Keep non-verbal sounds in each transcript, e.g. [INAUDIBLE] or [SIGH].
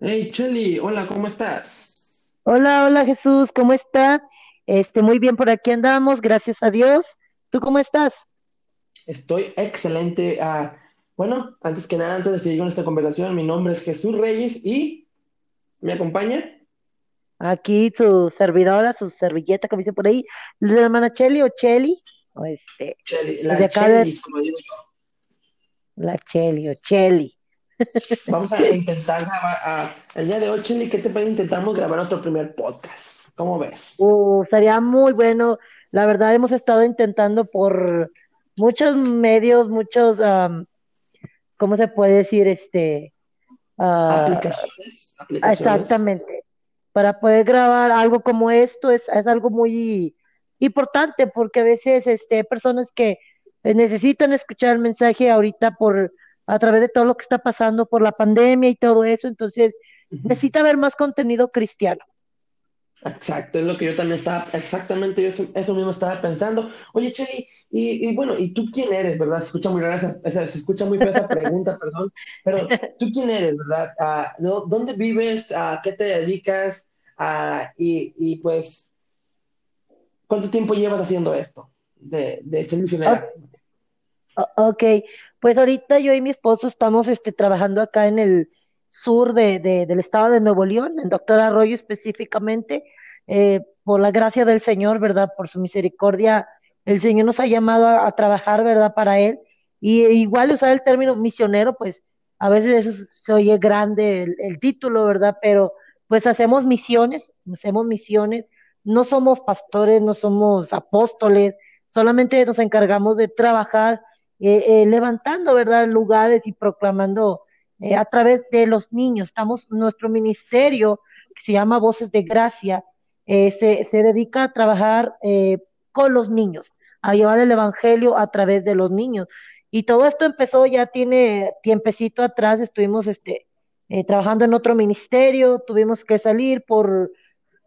Hey, Chelly, hola, ¿cómo estás? Hola, hola Jesús, ¿cómo estás? Este, muy bien por aquí andamos, gracias a Dios. ¿Tú cómo estás? Estoy excelente. Ah, bueno, antes que nada, antes de seguir con esta conversación, mi nombre es Jesús Reyes y me acompaña Aquí su servidora, su servilleta, como dice por ahí, la hermana Cheli o Cheli, o este, desde la de Chelis, como digo yo. la Cheli o Cheli. Vamos a intentar grabar. el día de hoy, Chelly, ¿qué te parece? Intentamos grabar nuestro primer podcast. ¿Cómo ves? Uh, sería muy bueno. La verdad, hemos estado intentando por muchos medios, muchos, ¿cómo se puede decir? Este, ah, Aplicaciones, aplicaciones. Exactamente. Para poder grabar algo como esto es, es algo muy importante porque a veces este, hay personas que necesitan escuchar el mensaje ahorita por a través de todo lo que está pasando por la pandemia y todo eso, entonces necesita haber más contenido cristiano. Exacto, es lo que yo también estaba, exactamente yo eso, mismo estaba pensando. Oye, Cheli, y, y bueno, ¿y tú quién eres, verdad? Se escucha muy rara esa, esa- se escucha muy fea esa pregunta, [LAUGHS] perdón, pero ¿tú quién eres, verdad? ¿dó- ¿dónde vives? ¿A qué te dedicas? Ah, y, y pues, ¿cuánto tiempo llevas haciendo esto de, de ser misionera? ok, pues ahorita yo y mi esposo estamos este, trabajando acá en el sur de, de- del estado de Nuevo León, en Doctor Arroyo específicamente, eh, por la gracia del Señor, ¿verdad? Por su misericordia, el Señor nos ha llamado a, a trabajar, ¿verdad? Para Él. Y igual usar el término misionero, pues a veces eso se oye grande el, el título, ¿verdad? Pero pues hacemos misiones, hacemos misiones, no somos pastores, no somos apóstoles, solamente nos encargamos de trabajar eh, eh, levantando, ¿verdad?, lugares y proclamando eh, a través de los niños. Estamos, nuestro ministerio, que se llama Voces de Gracia, eh, se, se dedica a trabajar eh, con los niños, a llevar el evangelio a través de los niños. Y todo esto empezó ya tiene tiempecito atrás, estuvimos este, trabajando en otro ministerio, tuvimos que salir por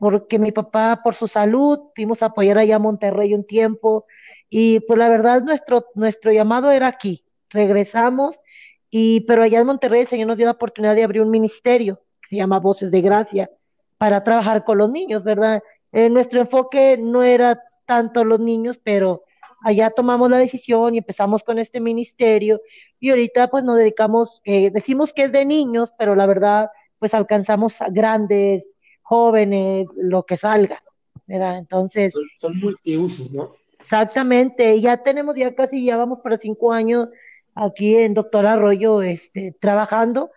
porque mi papá por su salud, fuimos a apoyar allá a Monterrey un tiempo y pues la verdad nuestro, nuestro llamado era aquí. Regresamos y pero allá en Monterrey el Señor nos dio la oportunidad de abrir un ministerio que se llama Voces de Gracia para trabajar con los niños, ¿verdad? Eh, nuestro enfoque no era tanto los niños, pero allá tomamos la decisión y empezamos con este ministerio y ahorita pues nos dedicamos, eh, decimos que es de niños, pero la verdad pues alcanzamos a grandes, jóvenes, lo que salga, ¿verdad? Entonces, Son, son multiusos, ¿no? exactamente, ya tenemos ya casi, ya vamos para cinco años aquí en Doctor Arroyo, este, trabajando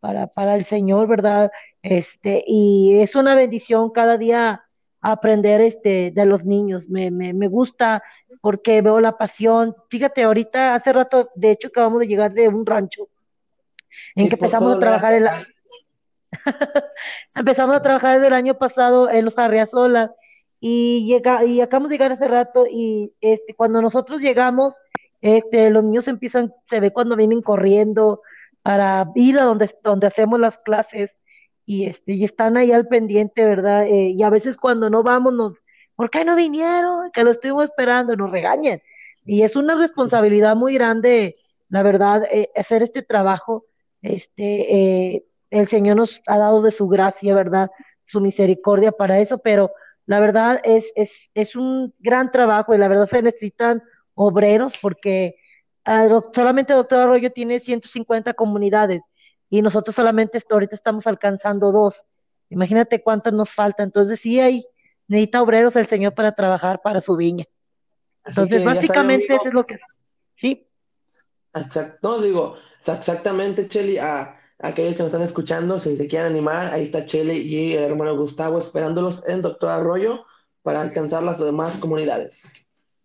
para, para el Señor, ¿verdad? Este, y es una bendición cada día aprender este, de los niños, me, me, me gusta porque veo la pasión. Fíjate, ahorita hace rato, de hecho, acabamos de llegar de un rancho en Sí, que empezamos a trabajar el. [LAUGHS] Empezamos a trabajar desde el año pasado en los Arriazolas y llega y acabamos de llegar hace rato y este cuando nosotros llegamos, este los niños empiezan, se ve cuando vienen corriendo para ir a donde donde hacemos las clases y este y están ahí al pendiente, ¿verdad? Eh, y a veces cuando no vamos nos, ¿por qué no vinieron? Que lo estuvimos esperando, nos regañan. Y es una responsabilidad muy grande, la verdad, eh, hacer este trabajo. Este, eh, el Señor nos ha dado de su gracia, ¿verdad? Su misericordia para eso, pero la verdad es, es, es un gran trabajo y la verdad se necesitan obreros porque doc- solamente Doctor Arroyo tiene 150 comunidades y nosotros solamente ahorita estamos alcanzando dos. Imagínate cuántas nos falta. Entonces sí hay, necesita obreros el Señor para trabajar para su viña. Así Entonces sabe, básicamente amigo, eso es lo que, sí, Exacto, no, digo, exactamente, Cheli, a aquellos que nos están escuchando, si se quieren animar, ahí está Cheli y el hermano Gustavo esperándolos en Doctor Arroyo para alcanzar las demás comunidades.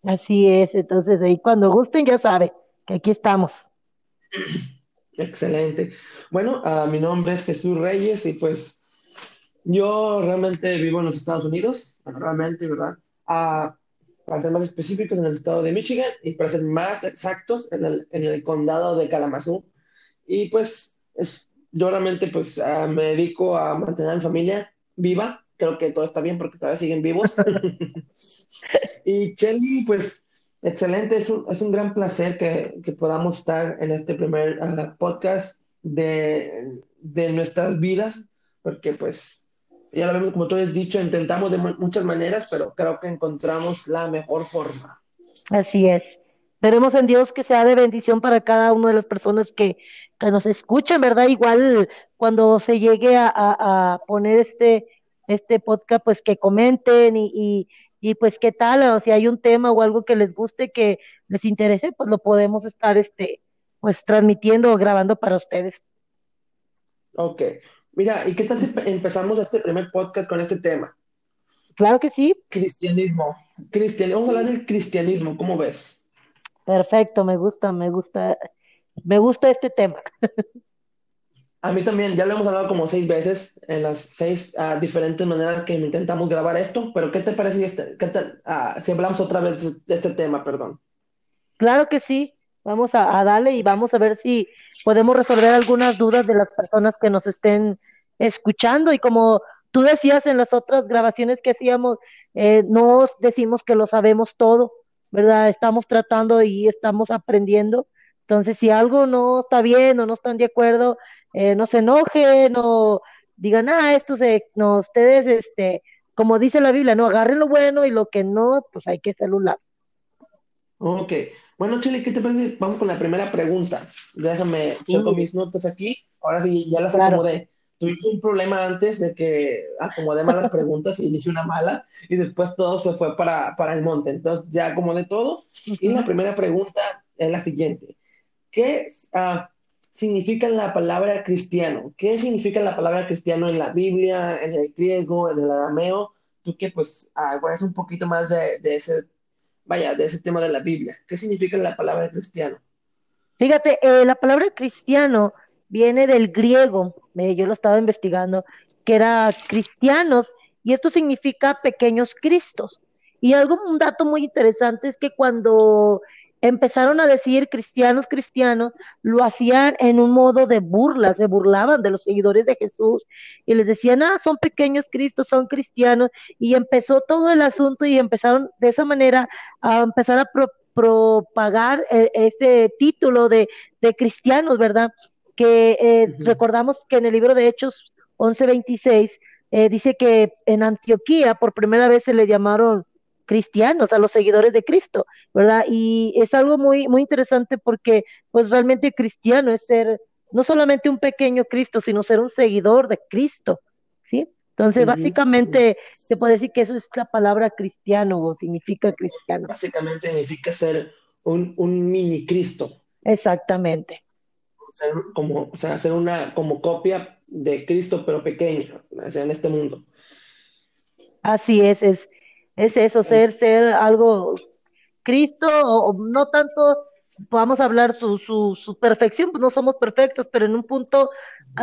así es. Entonces ahí cuando gusten ya sabe que aquí estamos. Excelente. Bueno, ah, mi nombre es Jesús Reyes y pues yo realmente vivo en los Estados Unidos, realmente, ¿verdad? Ah, para ser más específicos, en el estado de Michigan y para ser más exactos, en el, en el condado de Kalamazoo. Y pues es, yo realmente pues ah, me dedico a mantener a mi familia viva. Creo que todo está bien porque todavía siguen vivos. [LAUGHS] Y Chelly, pues excelente, es un, es un gran placer que, que podamos estar en este primer ah, podcast de, de nuestras vidas. porque pues ya lo vemos como tú has dicho, intentamos de muchas maneras, pero creo que encontramos la mejor forma. Así es. Veremos en Dios que sea de bendición para cada una de las personas que, que nos escuchan, ¿verdad? Igual cuando se llegue a, a, poner este, este podcast, pues que comenten y, y, y, pues qué tal, o si hay un tema o algo que les guste, que les interese, pues lo podemos estar este, pues transmitiendo o grabando para ustedes. Ok, Mira, ¿y qué tal si empezamos este primer podcast con este tema? Claro que sí. Cristianismo. Cristianismo. Vamos a hablar del cristianismo, ¿cómo ves? Perfecto, me gusta, me gusta, me gusta este tema. A mí también, ya lo hemos hablado como seis veces en las seis uh, diferentes maneras que intentamos grabar esto, pero ¿qué te parece este, qué uh, si hablamos otra vez de este tema, perdón? Claro que sí. Vamos a, darle y vamos a ver si podemos resolver algunas dudas de las personas que nos estén escuchando. Y como tú decías en las otras grabaciones que hacíamos, eh, no decimos que lo sabemos todo, ¿verdad? Estamos tratando y estamos aprendiendo. Entonces, si algo no está bien o no están de acuerdo, eh, no se enojen o digan, ah, esto se, no, ustedes, este, como dice la Biblia, no, agarren lo bueno y lo que no, pues hay que celular. Ok, bueno, Chile, ¿qué te parece? Vamos con la primera pregunta. Déjame checo mis notas aquí. Ahora sí, ya las acomodé. Tuvimos un problema antes de que acomodé malas [LAUGHS] preguntas y hice una mala y después todo se fue para, para el monte. Entonces ya acomodé todo. Y la primera pregunta es la siguiente. ¿Qué uh, significa la palabra cristiano? ¿Qué significa la palabra cristiano en la Biblia, en el griego, en el arameo? Tú que pues uh, un poquito más de, de ese vaya, de ese tema de la Biblia. ¿Qué significa la palabra cristiano? Fíjate, eh, la palabra cristiano viene del griego, eh, yo lo estaba investigando, que era cristianos, y esto significa pequeños cristos. Y algo, un dato muy interesante es que cuando empezaron a decir cristianos, cristianos, lo hacían en un modo de burla, se burlaban de los seguidores de Jesús y les decían, ah, son pequeños Cristos, son cristianos, y empezó todo el asunto y empezaron de esa manera a empezar a propagar eh, este título de, de, cristianos, ¿verdad? Que eh, recordamos que en el libro de Hechos 11:26 eh, dice que en Antioquía por primera vez se le llamaron cristianos, a los seguidores de Cristo, ¿verdad? Y es algo muy, muy interesante porque pues realmente cristiano es ser no solamente un pequeño Cristo, sino ser un seguidor de Cristo, ¿sí? Entonces, básicamente, se puede decir que eso es la palabra cristiano o significa cristiano. Básicamente significa ser un, mini Cristo. Exactamente. Ser como, o sea, ser una como copia de Cristo, pero pequeña, o sea, en este mundo. Así es, es, es eso, ser, ser algo Cristo, o, no tanto podamos hablar su, su, su, perfección, pues no somos perfectos, pero en un punto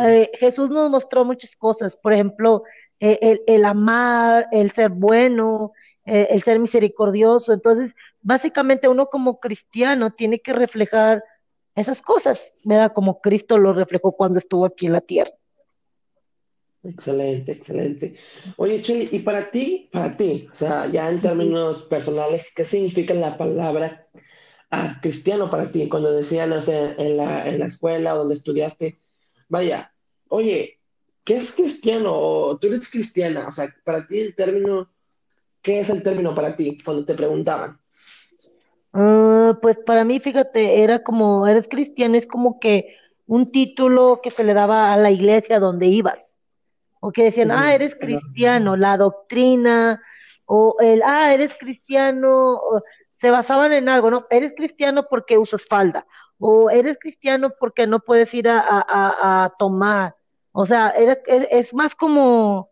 eh, Jesús nos mostró muchas cosas, por ejemplo, eh, el, el, amar, el ser bueno, eh, el ser misericordioso, entonces básicamente uno como cristiano tiene que reflejar esas cosas, ¿verdad? Como Cristo lo reflejó cuando estuvo aquí en la tierra. Excelente, excelente. Oye, Chile, y para ti, para ti, o sea, ya en términos personales, ¿qué significa la palabra ah, cristiano para ti? Cuando decían, o sea, en la, en la escuela o donde estudiaste, vaya, oye, ¿qué es cristiano? O tú eres cristiana, o sea, para ti el término, ¿qué es el término para ti cuando te preguntaban? Ah, pues para mí, fíjate, era como, eres cristiano, es como que un título que se le daba a la iglesia donde ibas o que decían, ah, eres cristiano, la doctrina, o el, ah, eres cristiano, se basaban en algo, ¿no? Eres cristiano porque usas falda, o eres cristiano porque no puedes ir a, a, a tomar, o sea, es, más como,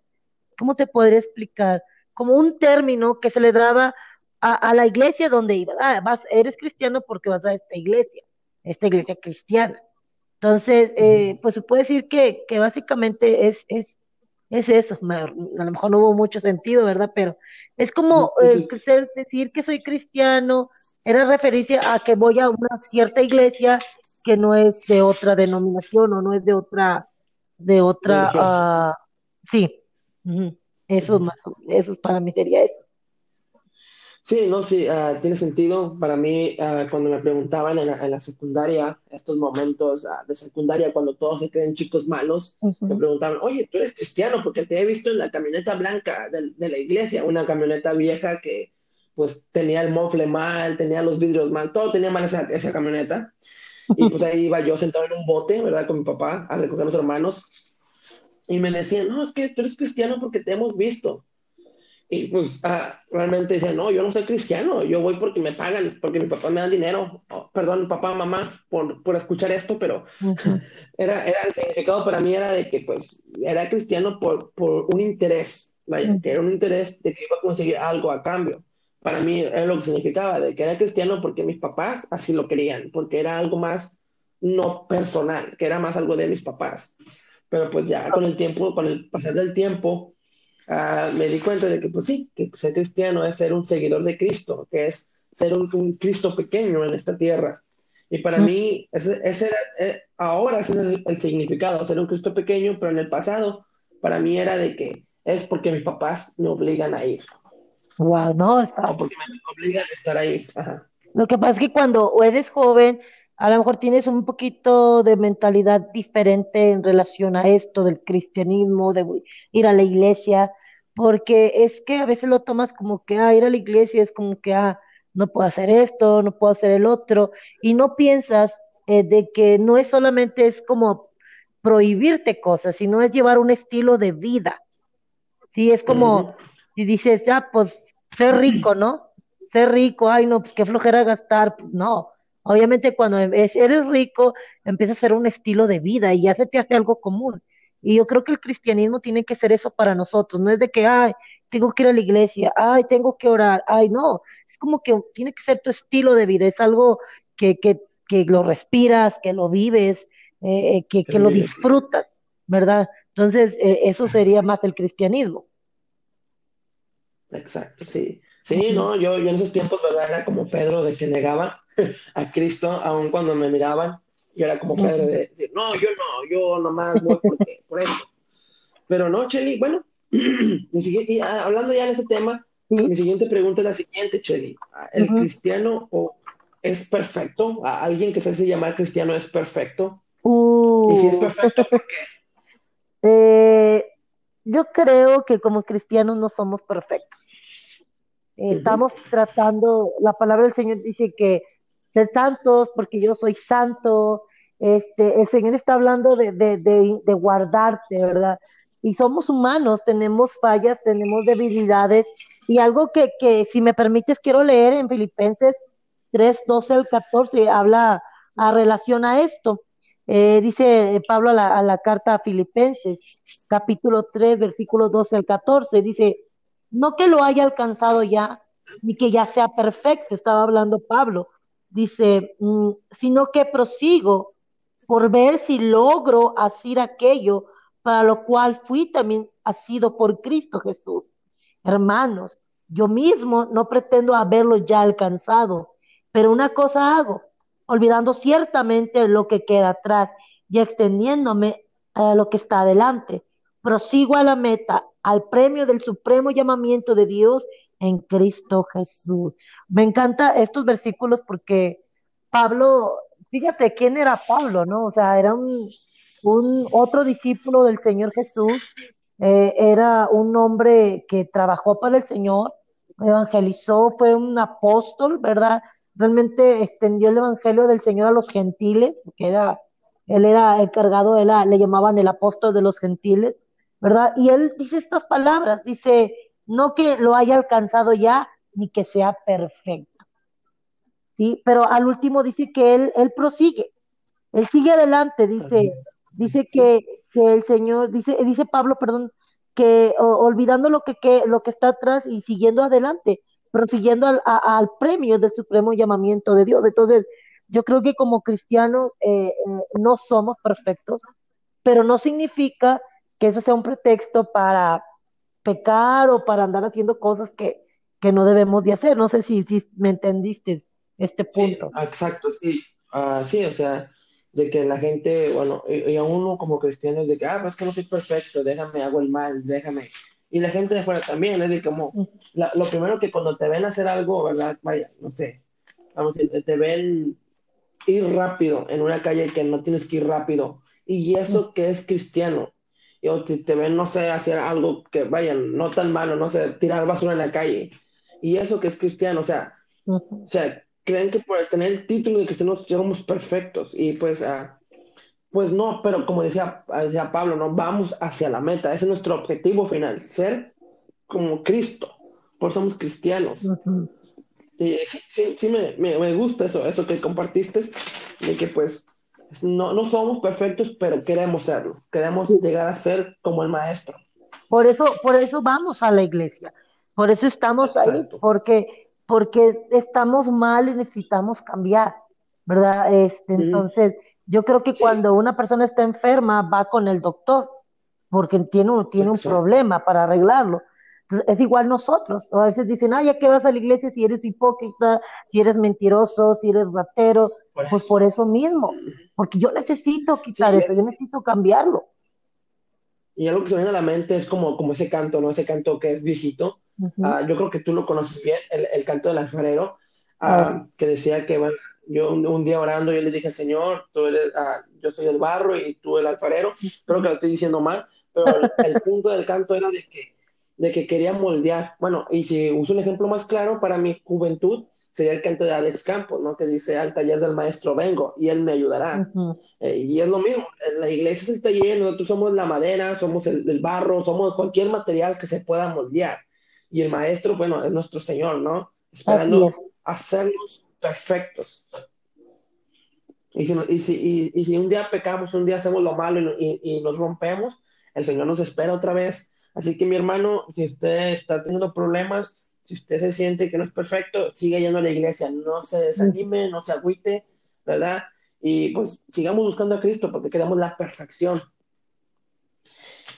¿cómo te podría explicar? Como un término que se le daba a, a la iglesia donde ibas, ah, vas, eres cristiano porque vas a esta iglesia, esta iglesia cristiana. Entonces, eh, pues se puede decir que, que básicamente es, es, es eso, a lo mejor no hubo mucho sentido, ¿verdad? Pero es como eh, decir que soy cristiano, era referencia a que voy a una cierta iglesia que no es de otra denominación o no es de otra, de otra, ah, sí, eso, más, eso para mí sería eso. Sí, no, sí, ah, tiene sentido. Para mí, ah, cuando me preguntaban en la, en la secundaria, estos momentos ah, de secundaria, cuando todos se creen chicos malos, me preguntaban, oye, tú eres cristiano porque te he visto en la camioneta blanca de, de la iglesia, una camioneta vieja que pues tenía el mofle mal, tenía los vidrios mal, todo tenía mal esa, esa camioneta. Y pues ahí iba yo sentado en un bote, ¿verdad? Con mi papá a recoger a los hermanos. Y me decían, no, es que tú eres cristiano porque te hemos visto. Y pues ah, realmente decía, no, yo no soy cristiano, yo voy porque me pagan, porque mi papá me da dinero. Oh, perdón, papá, mamá, por, por escuchar esto, pero [LAUGHS] era, era el significado para mí era de que pues era cristiano por, por un interés, vaya, que era un interés de que iba a conseguir algo a cambio. Para mí era lo que significaba, de que era cristiano porque mis papás así lo querían, porque era algo más no personal, que era más algo de mis papás. Pero pues ya con el tiempo, con el pasar del tiempo, Ah, me di cuenta de que, pues sí, que ser cristiano es ser un seguidor de Cristo, que es ser un, Cristo pequeño en esta tierra. Y para mí, ese, ese eh, ahora es el, significado, ser un Cristo pequeño, pero en el pasado, para mí era de que es porque mis papás me obligan a ir. Wow, no, está. O porque me obligan a estar ahí. Lo que pasa es que cuando eres joven, a lo mejor tienes un poquito de mentalidad diferente en relación a esto del cristianismo, de ir a la iglesia, porque es que a veces lo tomas como que, ah, ir a la iglesia es como que, ah, no puedo hacer esto, no puedo hacer el otro, y no piensas eh, de que no es solamente es como prohibirte cosas, sino es llevar un estilo de vida. Sí, es como si dices, ya, pues, ser rico, ¿no? Ser rico, ay, no, pues qué flojera gastar, no Obviamente cuando eres rico, empieza a ser un estilo de vida y ya se te hace algo común. Y yo creo que el cristianismo tiene que ser eso para nosotros, no es de que, ay, tengo que ir a la iglesia, ay, tengo que orar, ay, no, es como que tiene que ser tu estilo de vida, es algo que, que, que lo respiras, que lo vives, eh, eh, que, que lo disfrutas, ¿verdad? Entonces, eh, eso sería [LAUGHS] más el cristianismo. Exacto, sí. Sí, no, yo, yo en esos tiempos, ¿verdad? Era como Pedro de que negaba a Cristo, aun cuando me miraban, yo era como Pedro de decir, no, yo no, yo nomás no, porque, por eso. Pero no, Cheli, bueno, [CLEARS THROAT] y, ah, hablando ya de ese tema, mi siguiente pregunta es la siguiente, Cheli. ¿El cristiano es perfecto? ¿Alguien que se hace llamar cristiano es perfecto? y si es uh. perfecto, ¿por qué? [LAUGHS] Eh, yo creo que como cristianos no somos perfectos. estamos tratando, la palabra del Señor dice que ser santos porque yo soy santo. Este, el Señor está hablando de, de, de, guardarte, ¿verdad? Y somos humanos, tenemos fallas, tenemos debilidades. Y algo que, que si me permites, quiero leer en Filipenses 3, 12 al 14, habla a relación a esto. Eh, dice Pablo a la, carta a Filipenses, capítulo 3, versículo 12 al 14, dice, no que lo haya alcanzado ya, ni que ya sea perfecto, estaba hablando Pablo, dice, mm, sino que prosigo por ver si logro hacer aquello para lo cual fui también sido por Cristo Jesús. Hermanos, yo mismo no pretendo haberlo ya alcanzado, pero una cosa hago, olvidando ciertamente lo que queda atrás y extendiéndome a lo que está adelante. Prosigo a la meta, al premio del supremo llamamiento de Dios en Cristo Jesús. Me encanta estos versículos porque Pablo, fíjate quién era Pablo, ¿no? O sea, era un, otro discípulo del Señor Jesús, eh, era un hombre que trabajó para el Señor, evangelizó, fue un apóstol, ¿verdad? Realmente extendió el evangelio del Señor a los gentiles, que era, él era encargado, él, le llamaban el apóstol de los gentiles, ¿verdad? Y él dice estas palabras, dice, no que lo haya alcanzado ya, ni que sea perfecto. ¿Sí? Pero al último dice que él, él prosigue, él sigue adelante, dice, dice que, que el Señor, dice, dice Pablo, perdón, que olvidando lo que, que, lo que está atrás y siguiendo adelante, prosiguiendo al, al premio del supremo llamamiento de Dios. Entonces, yo creo que como cristianos eh, eh, no somos perfectos, pero no significa que eso sea un pretexto para, pecar o para andar haciendo cosas que, que no debemos de hacer. No sé si, si me entendiste este punto. Sí, exacto, sí. Uh, sí, o sea, de que la gente, bueno, y, a uno como cristiano es de que, ah, pues que no soy perfecto, déjame, hago el mal, déjame, Y la gente de afuera también, es de como, lo primero que cuando te ven hacer algo, ¿verdad? Vaya, no sé, vamos a decir, te ven ir rápido en una calle que no tienes que ir rápido. Y eso que es cristiano. Y o te, te ven, no sé, hacer algo que, vaya, no tan malo, no sé, tirar basura en la calle. Y eso que es cristiano, o sea, o sea, creen que por tener el título de cristianos somos perfectos. Y pues, ah, pues no, pero como decía, decía Pablo, no vamos hacia la meta. Ese es nuestro objetivo final, ser como Cristo. Por somos cristianos. Sí, sí, sí, me, me, gusta eso, eso que compartiste, de que pues no, no somos perfectos, pero queremos serlo, queremos llegar a ser como el maestro. Por eso, por eso vamos a la iglesia, por eso estamos ahí, porque, porque estamos mal y necesitamos cambiar, ¿verdad? Este, Entonces, yo creo que cuando una persona está enferma, va con el doctor, porque tiene, tiene un problema para arreglarlo es igual nosotros. A veces dicen, ah, ya que vas a la iglesia si eres hipócrita, si eres mentiroso, si eres ratero. pues por eso mismo, porque yo necesito quitar eso, yo necesito cambiarlo. Y algo que se me viene a la mente es como, como ese canto, ¿no? Ese canto que es viejito. Ah, yo creo que tú lo conoces bien, el, canto del alfarero, ah, que decía que, bueno, yo un, día orando, yo le dije, Señor, tú eres, ah, yo soy el barro y tú el alfarero. Creo que lo estoy diciendo mal, pero el punto del canto era de que de que quería moldear. Bueno, y si uso un ejemplo más claro, para mi juventud sería el canto de Alex Campos, ¿no? Que dice, al taller del maestro vengo y él me ayudará. Eh, y es lo mismo, la iglesia es el taller, nosotros somos la madera, somos el, barro, somos cualquier material que se pueda moldear. Y el maestro, bueno, es nuestro Señor, ¿no? Esperando hacernos perfectos. Y si, y, si, y, si, un día pecamos, un día hacemos lo malo y, y nos rompemos, el Señor nos espera otra vez Así que mi hermano, si usted está teniendo problemas, si usted se siente que no es perfecto, siga yendo a la iglesia, no se desanime, no se agüite, ¿verdad? Y pues sigamos buscando a Cristo porque queremos la perfección.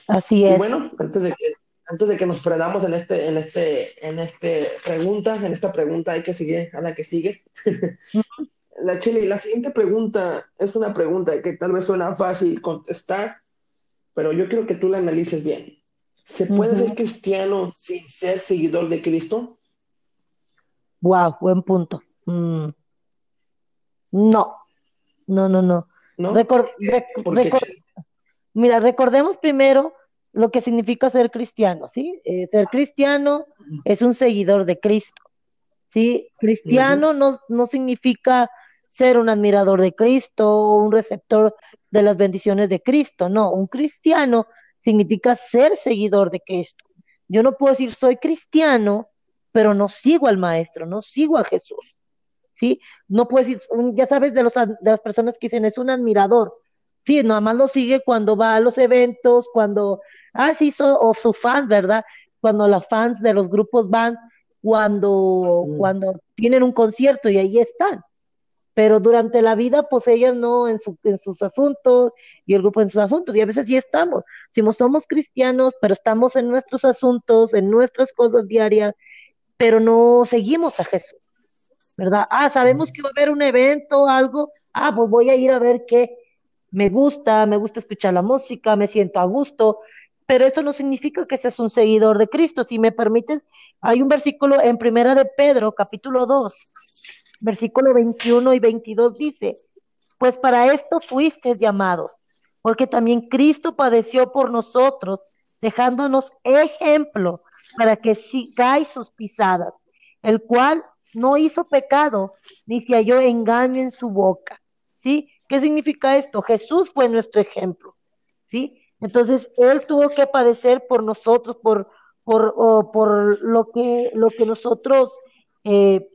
Así es. Y bueno, antes de que, antes de que nos perdamos en este, en este, en este pregunta, en esta pregunta hay que seguir a la que sigue. la Chile, la siguiente pregunta es una pregunta que tal vez suena fácil contestar, pero yo quiero que tú la analices bien. ¿Se puede ser cristiano sin ser seguidor de Cristo? Wow, buen punto. Mm. No, no, no, no. Mira, recordemos primero lo que significa ser cristiano, ¿sí? Eh, ser cristiano es un seguidor de Cristo, ¿sí? Cristiano no, no significa ser un admirador de Cristo o un receptor de las bendiciones de Cristo, no, un cristiano significa ser seguidor de Cristo. Yo no puedo decir soy cristiano, pero no sigo al maestro, no sigo a Jesús. ¿Sí? No puedo decir, ya sabes de, los, de las personas que dicen es un admirador. Sí, nada más lo sigue cuando va a los eventos, cuando, ah, sí, o su fan, ¿verdad? Cuando las fans de los grupos van, cuando, mm. cuando tienen un concierto y ahí están pero durante la vida, pues ellas no en, en sus asuntos y el grupo en sus asuntos, y a veces sí estamos. Si somos cristianos, pero estamos en nuestros asuntos, en nuestras cosas diarias, pero no seguimos a Jesús, ¿verdad? Ah, sabemos que va a haber un evento, algo, ah, pues voy a ir a ver qué. Me gusta, me gusta escuchar la música, me siento a gusto, pero eso no significa que seas un seguidor de Cristo. Si me permites, hay un versículo en Primera de Pedro, capítulo 2, versículo 21 y 22 dice, pues para esto fuisteis llamados, porque también Cristo padeció por nosotros, dejándonos ejemplo para que sigáis sus pisadas, el cual no hizo pecado, ni se halló engaño en su boca. ¿Sí? ¿Qué significa esto? Jesús fue nuestro ejemplo. ¿Sí? Entonces, Él tuvo que padecer por nosotros, por, por, por lo, que, lo que nosotros eh,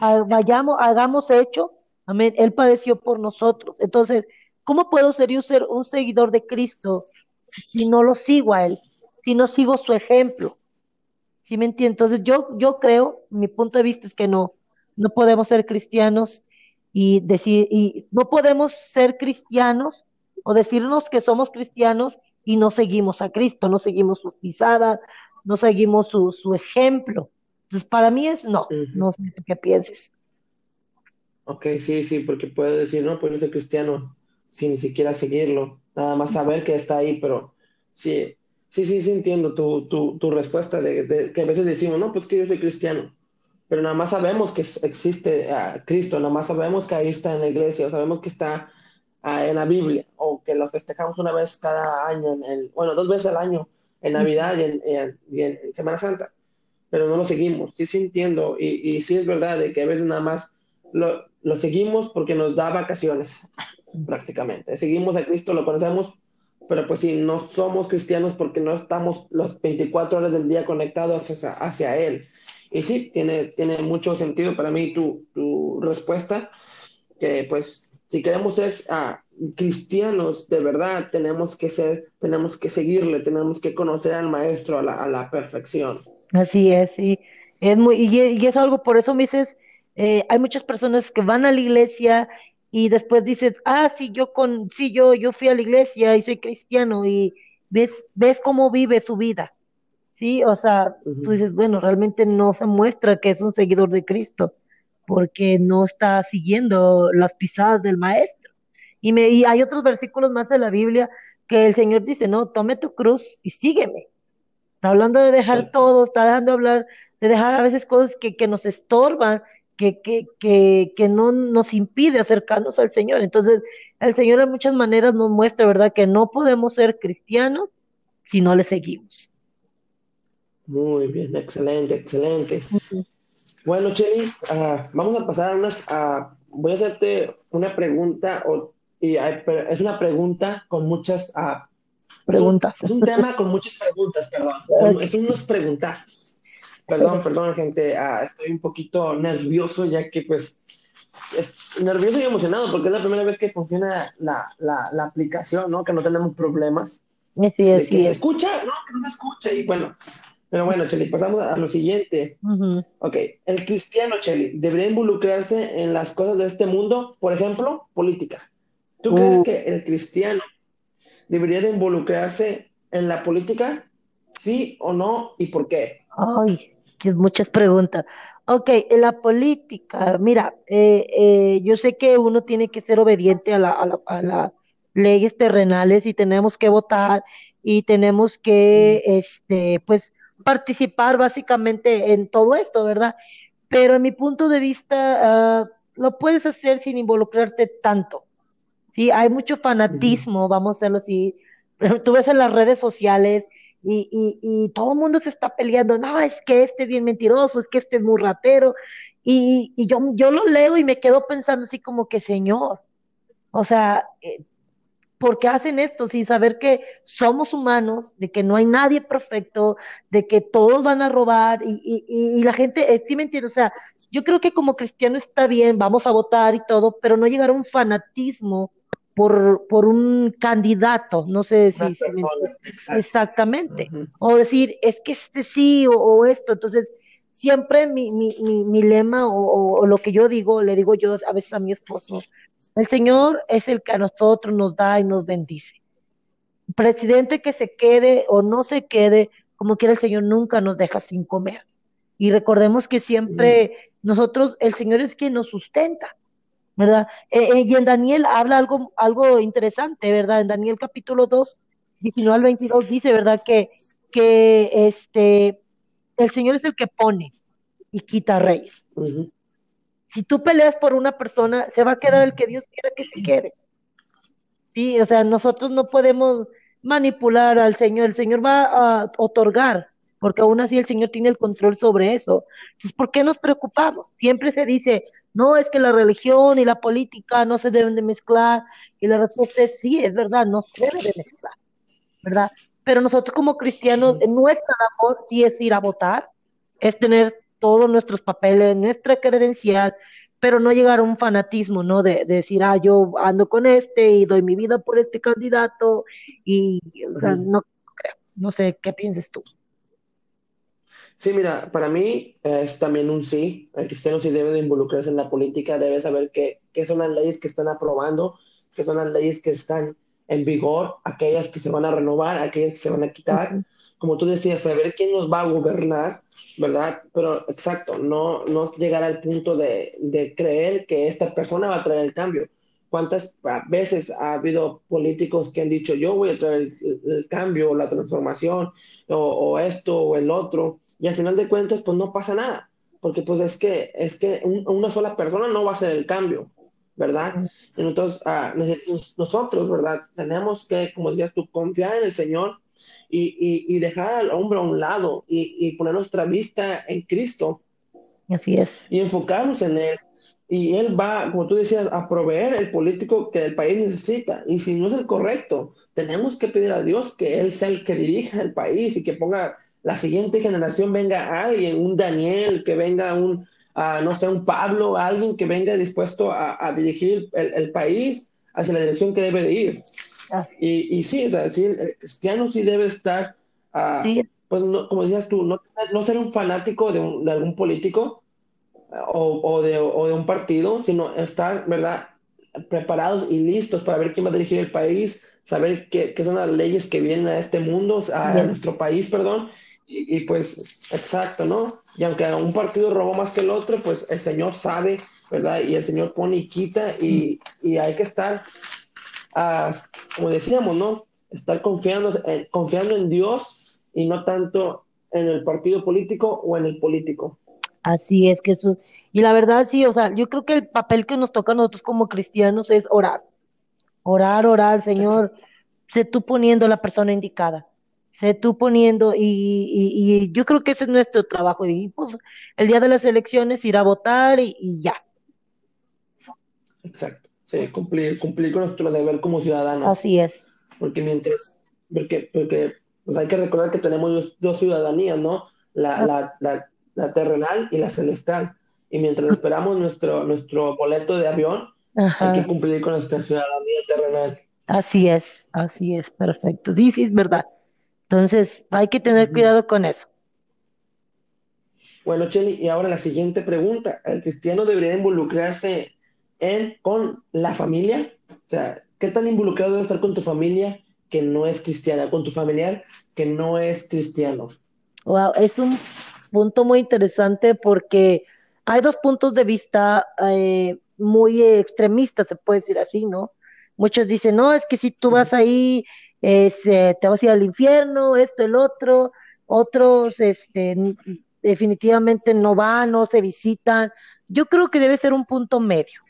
hagamos hecho, amén, Él padeció por nosotros. Entonces, ¿cómo puedo ser yo un seguidor de Cristo si no lo sigo a Él, si no sigo su ejemplo? ¿Sí me entiendes? Entonces, yo, yo creo, mi punto de vista es que no, no podemos ser cristianos y decir, y no podemos ser cristianos o decirnos que somos cristianos y no seguimos a Cristo, no seguimos sus pisadas, no seguimos su, su ejemplo. Entonces, para mí es no, no sé qué pienses. Ok, sí, sí, porque puede decir, no, pues yo soy cristiano, sin ni siquiera seguirlo, nada más saber que está ahí, pero sí, Sí, sí, sí, entiendo tu, tu, tu respuesta de, que a veces decimos, no, pues que yo soy cristiano, pero nada más sabemos que existe uh, Cristo, nada más sabemos que ahí está en la iglesia, o sabemos que está uh, en la Biblia, o que lo festejamos una vez cada año, en el, bueno, dos veces al año, en Navidad y en, en, y en, Semana Santa, pero no lo seguimos, sí, sí entiendo, y, y sí es verdad de que a veces nada más lo, lo seguimos porque nos da vacaciones, [LAUGHS] prácticamente, seguimos a Cristo, lo conocemos pero pues sí, no somos cristianos porque no estamos las 24 horas del día conectados hacia, hacia Él. Y sí, tiene, tiene mucho sentido para mí tu, tu respuesta, que pues si queremos ser ah, cristianos de verdad, tenemos que ser, tenemos que seguirle, tenemos que conocer al Maestro a la, a la perfección. Así es, sí. Es muy, y, y es algo, por eso me dices, eh, hay muchas personas que van a la iglesia y después dices, ah, sí, yo con, sí, yo, yo fui a la iglesia y soy cristiano y ves, ves cómo vive su vida, ¿sí? O sea, tú dices, bueno, realmente no se muestra que es un seguidor de Cristo, porque no está siguiendo las pisadas del maestro. Y, me, y hay otros versículos más de la Biblia que el Señor dice, no, tome tu cruz y sígueme. Está hablando de dejar todo, está dejando de hablar, de dejar a veces cosas que, que nos estorban que, que, que, que no nos impide acercarnos al Señor. Entonces, el Señor de muchas maneras nos muestra, ¿verdad?, que no podemos ser cristianos si no le seguimos. Muy bien, excelente, excelente. Bueno, Cheli, uh, vamos a pasar a unas. Uh, voy a hacerte una pregunta, o, y hay, es una pregunta con muchas uh, preguntas. Es un, es un, tema con muchas preguntas, perdón. [LAUGHS] Son, es unas preguntas. Perdón, perdón, gente. Ah, estoy un poquito nervioso ya que pues es nervioso y emocionado porque es la primera vez que funciona la, la, la aplicación, ¿no? Que no tenemos problemas. Sí, de que se escucha, no, que no se escucha y bueno. Pero bueno, Cheli, pasamos a lo siguiente. Uh -huh. Ok, el cristiano, Cheli, ¿debería involucrarse en las cosas de este mundo? Por ejemplo, política. ¿Tú uh. crees que el cristiano debería de involucrarse en la política? ¿Sí o no? ¿Y por qué? Ay, muchas preguntas. Ok, en la política, mira, eh, eh, yo sé que uno tiene que ser obediente a las la, a la leyes terrenales y tenemos que votar y tenemos que, este, pues, participar básicamente en todo esto, ¿verdad? Pero en mi punto de vista, uh, lo puedes hacer sin involucrarte tanto. Sí, hay mucho fanatismo, uh -huh. vamos a hacerlo así. Tú ves en las redes sociales y, y, y, todo el mundo se está peleando, no, es que este es bien mentiroso, es que este es muy ratero, y, y yo, yo lo leo y me quedo pensando así como que, Señor, o sea, ¿por qué hacen esto sin saber que somos humanos, de que no hay nadie perfecto, de que todos van a robar y, y, y la gente, eh, sí me entiende, o sea, yo creo que como cristiano está bien, vamos a votar y todo, pero no llegar a un fanatismo por, por un candidato, no sé si... persona, si exactamente. Uh -huh. O decir, es que este sí o, o esto. Entonces, siempre mi, mi, mi, mi lema o, o, lo que yo digo, le digo yo a veces a mi esposo, el Señor es el que a nosotros nos da y nos bendice. Presidente que se quede o no se quede, como quiera el Señor nunca nos deja sin comer. Y recordemos que siempre nosotros, el Señor es quien nos sustenta. ¿verdad? Eh, eh, y en Daniel habla algo, algo interesante, ¿verdad? En Daniel capítulo 2, 19 al 22 dice, ¿verdad? Que, que este, el Señor es el que pone y quita reyes. Uh -huh. Si tú peleas por una persona, se va a quedar el que Dios quiera que se quede. Sí, o sea, nosotros no podemos manipular al Señor, el Señor va a otorgar porque aún así el Señor tiene el control sobre eso. Entonces, ¿por qué nos preocupamos? Siempre se dice, no, es que la religión y la política no se deben de mezclar, y la respuesta es sí, es verdad, no se debe de mezclar, ¿verdad? Pero nosotros como cristianos, nuestra labor sí es ir a votar, es tener todos nuestros papeles, nuestra credencial, pero no llegar a un fanatismo, ¿no? De, de, decir, ah, yo ando con este y doy mi vida por este candidato, y, o sea, no creo, no sé, ¿qué piensas tú? Sí, mira, para mí es también un sí. El cristiano sí debe de involucrarse en la política, debe saber qué, qué son las leyes que están aprobando, qué son las leyes que están en vigor, aquellas que se van a renovar, aquellas que se van a quitar. Uh -huh. Como tú decías, saber quién nos va a gobernar, ¿verdad? Pero exacto, no, no llegar al punto de, de creer que esta persona va a traer el cambio. cuántas veces ha habido políticos que han dicho yo voy a traer el, cambio, la transformación, o, esto o el otro, y al final de cuentas pues no pasa nada, porque pues es que, es que una sola persona no va a hacer el cambio, ¿verdad? Entonces, ah, nosotros, ¿verdad? Tenemos que, como decías tú, confiar en el Señor y, y, dejar al hombre a un lado y, y, poner nuestra vista en Cristo. Así es. Y enfocarnos en Él. Y Él va, como tú decías, a proveer el político que el país necesita. Y si no es el correcto, tenemos que pedir a Dios que Él sea el que dirija el país y que ponga la siguiente generación, venga alguien, un Daniel, que venga un, no sé, un Pablo, alguien que venga dispuesto a, dirigir el, país hacia la dirección que debe de ir. Ah. Y, y, sí, o sea, sí, el cristiano sí debe estar, ah, pues como decías tú, no, no ser un fanático de, de algún político o, o, de, o, de, un partido, sino estar, ¿verdad? preparados y listos para ver quién va a dirigir el país, saber qué, qué son las leyes que vienen a este mundo, a, nuestro país, perdón, y, y, pues, exacto, ¿no? Y aunque un partido robó más que el otro, pues el Señor sabe, ¿verdad? Y el Señor pone y quita, y, y hay que estar como decíamos, ¿no? Estar confiando, eh, confiando en Dios y no tanto en el partido político o en el político. Así es que eso, y la verdad sí, o sea, yo creo que el papel que nos toca a nosotros como cristianos es orar, orar, orar, Señor, sé tú poniendo la persona indicada, sé tú poniendo, y, y, yo creo que ese es nuestro trabajo, y pues el día de las elecciones ir a votar y ya. Exacto. Sí, cumplir, cumplir con nuestro deber como ciudadanos. Así es. Porque mientras, porque, porque pues hay que recordar que tenemos dos, ciudadanías, ¿no? La, ah. la, la, la, terrenal y la celestial. Y mientras esperamos nuestro, nuestro boleto de avión, hay que cumplir con nuestra ciudadanía terrenal. Así es, así es, perfecto. Sí, sí, es verdad. Entonces, hay que tener cuidado con eso. Bueno, Cheli, y ahora la siguiente pregunta. ¿El cristiano debería involucrarse en, con la familia. O sea, ¿qué tan involucrado debe estar con tu familia que no es cristiana, con tu familiar que no es cristiano? Wow, es un punto muy interesante porque hay dos puntos de vista eh, muy extremistas, se puede decir así, ¿no? Muchos dicen, no, es que si tú vas ahí, eh, te vas a ir al infierno, esto, el otro. Otros, este, definitivamente no van, no se visitan. Yo creo que debe ser un punto medio.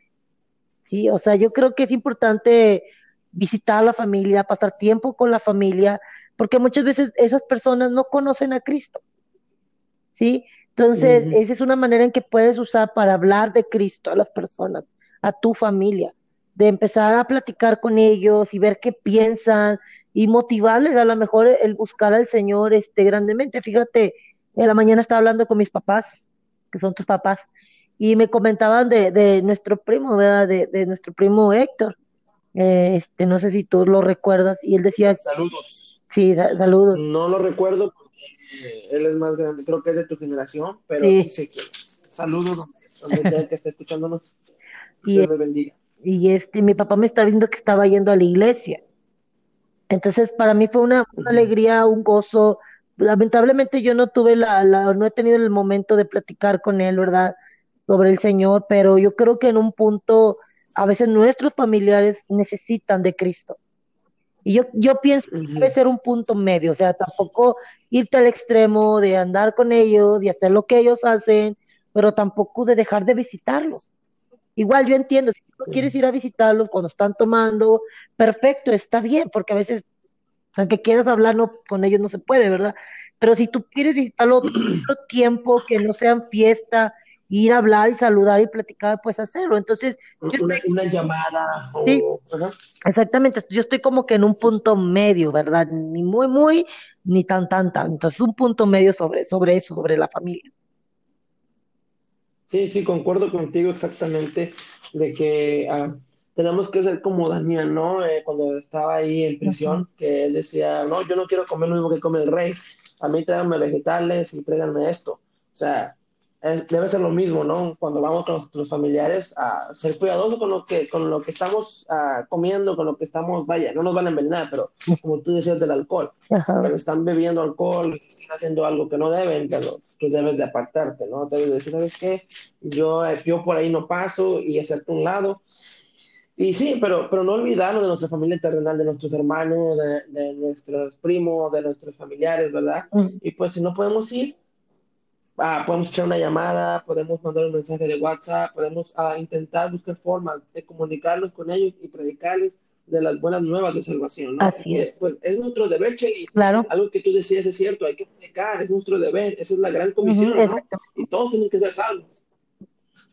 ¿Sí? O sea, yo creo que es importante visitar a la familia, pasar tiempo con la familia, porque muchas veces esas personas no conocen a Cristo, ¿sí? Entonces, esa es una manera en que puedes usar para hablar de Cristo a las personas, a tu familia, de empezar a platicar con ellos y ver qué piensan y motivarles a lo mejor el buscar al Señor este grandemente. Fíjate, en la mañana estaba hablando con mis papás, que son tus papás, y me comentaban de, de nuestro primo, ¿verdad? De, de nuestro primo Héctor. Eh, este, no sé si tú lo recuerdas, y él decía... Saludos. Sí, saludos. No lo recuerdo porque él es más grande, creo que es de tu generación, pero sí, sé quién es. Saludos donde, que esté escuchándonos. [LAUGHS] Y, Dios le bendiga. Y este, mi papá me está viendo que estaba yendo a la iglesia. Entonces, para mí fue una, una alegría, un gozo. Lamentablemente yo no tuve la, la, no he tenido el momento de platicar con él, ¿verdad? Sobre el Señor, pero yo creo que en un punto a veces nuestros familiares necesitan de Cristo. Y yo, yo pienso que debe ser un punto medio, o sea, tampoco irte al extremo de andar con ellos y hacer lo que ellos hacen, pero tampoco de dejar de visitarlos. Igual yo entiendo, si tú quieres ir a visitarlos cuando están tomando, perfecto, está bien, porque a veces, aunque quieras hablar no, con ellos no se puede, ¿verdad? Pero si tú quieres visitarlo otro tiempo, que no sean fiesta, ir a hablar y saludar y platicar, pues hacerlo. Entonces, una, llamada. exactamente, yo estoy como que en un punto medio, ¿verdad? Ni muy, muy, ni tan, tan, tan. Entonces, un punto medio sobre, sobre eso, sobre la familia. Sí, sí, concuerdo contigo exactamente de que ah, tenemos que ser como Daniel, ¿no? Eh, cuando estaba ahí en prisión, que él decía, no, yo no quiero comer lo mismo que come el rey, a mí tráiganme vegetales y tráiganme esto. O sea, debe ser lo mismo, ¿no? Cuando vamos con nuestros familiares, a ser cuidadosos con lo que, con lo que estamos ah, comiendo, con lo que estamos, vaya, no nos van a envenenar, pero como tú decías del alcohol, pero están bebiendo alcohol, están haciendo algo que no deben, pero tú debes de apartarte, ¿no? Debes decir, ¿sabes qué? Yo, yo por ahí no paso y hacerte un lado. Y sí, pero, pero no olvidarnos de nuestra familia terrenal, de nuestros hermanos, de, de nuestros primos, de nuestros familiares, ¿verdad? Mm, Y pues si no podemos ir, ah, podemos echar una llamada, podemos mandar un mensaje de WhatsApp, podemos ah, intentar buscar formas de comunicarnos con ellos y predicarles de las buenas nuevas de salvación, ¿no? Así es, pues es nuestro deber, Chely. claro. Algo que tú decías es cierto, hay que predicar, es nuestro deber, esa es la gran comisión, ¿no? exacto. Y todos tienen que ser salvos.